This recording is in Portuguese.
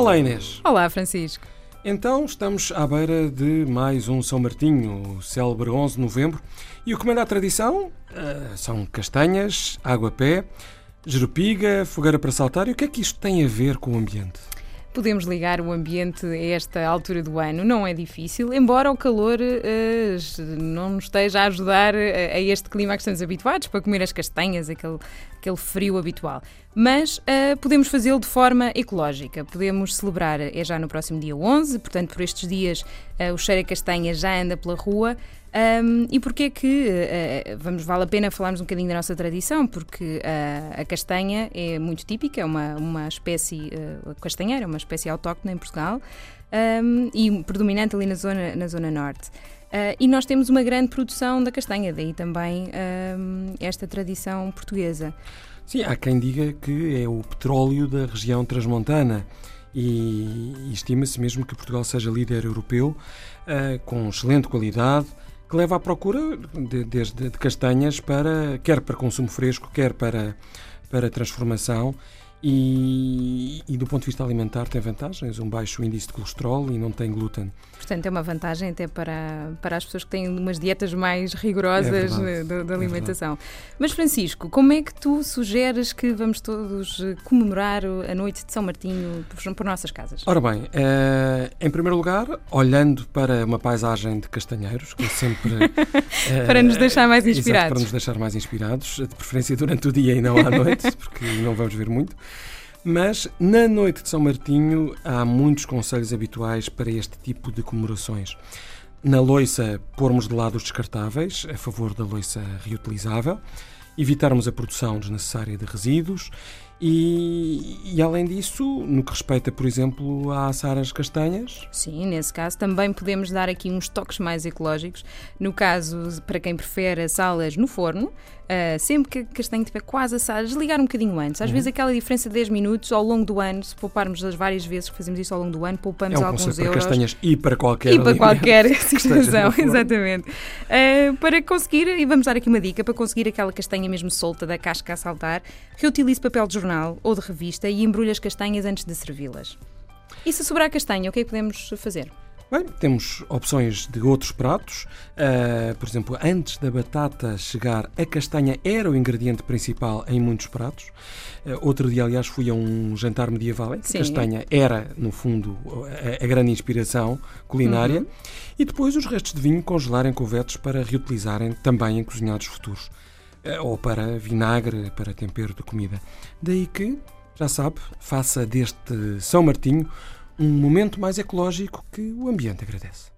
Olá Inês. Olá Francisco. Então estamos à beira de mais um São Martinho, o célebre 11 de novembro. E o que manda a tradição uh, são castanhas, água-pé, jerupiga, fogueira para saltar. E o que é que isto tem a ver com o ambiente? podemos ligar o ambiente a esta altura do ano. Não é difícil, embora o calor uh, não nos esteja a ajudar a, a, este clima que estamos habituados para comer as castanhas, aquele, aquele frio habitual. Mas uh, podemos fazê-lo de forma ecológica. Podemos celebrar, é já no próximo dia 11, portanto, por estes dias uh, o cheiro a castanha já anda pela rua. Um, e porquê que uh, vamos, vale a pena falarmos um bocadinho da nossa tradição? Porque uh, a castanha é muito típica, é uma, uma espécie uh, castanheira, uma espécie autóctone em Portugal um, e predominante ali na zona, na zona norte. Uh, e nós temos uma grande produção da castanha, daí também um, esta tradição portuguesa. Sim, há quem diga que é o petróleo da região transmontana e, estima-se mesmo que Portugal seja líder europeu uh, com excelente qualidade que leva à procura de, desde de castanhas para quer para consumo fresco, quer para, para transformação e, e, do ponto de vista alimentar tem vantagens, um baixo índice de colesterol e não tem glúten. Portanto, é uma vantagem até para, para as pessoas que têm umas dietas mais rigorosas é da, alimentação. É Mas, Francisco, como é que tu sugeres que vamos todos eh, comemorar a noite de São Martinho por, por nossas casas? Ora bem, eh, em primeiro lugar, olhando para uma paisagem de castanheiros, que é sempre. para nos deixar mais inspirados. Exato, para nos deixar mais inspirados, de preferência durante o dia e não à noite, porque não vamos ver muito. Mas na noite de São Martinho há muitos conselhos habituais para este tipo de comemorações. Na loiça, pormos de lado os descartáveis, a favor da loiça reutilizável, evitarmos a produção desnecessária de resíduos e, e, além disso, no que respeita, por exemplo, a assar as castanhas? Sim, nesse caso também podemos dar aqui uns toques mais ecológicos. No caso, para quem prefere assá-las no forno, uh, sempre que a castanha estiver quase assada, desligar um bocadinho antes. Às uhum. vezes aquela diferença de 10 minutos ao longo do ano, se pouparmos as várias vezes que fazemos isso ao longo do ano, poupamos é um alguns euros. para castanhas e para qualquer E para qualquer situação, exatamente. Uh, para conseguir, e vamos dar aqui uma dica, para conseguir aquela castanha mesmo solta da casca a saltar, reutilize papel de jornal jornal ou de revista e embrulha as castanhas antes de servi-las. E se sobrar castanha, o que é que podemos fazer? Bem, temos opções de outros pratos. Uh, por exemplo, antes da batata chegar, a castanha era o ingrediente principal em muitos pratos. Uh, outro dia, aliás, fui a um jantar medieval em que a castanha era, no fundo, a, a grande inspiração culinária. Uhum. E depois os restos de vinho congelar em couvetes para reutilizarem também em cozinhados futuros. Eh, ou para vinagre, para tempero de comida. Daí que, já sabe, faça deste São Martinho um momento mais ecológico que o ambiente agradece.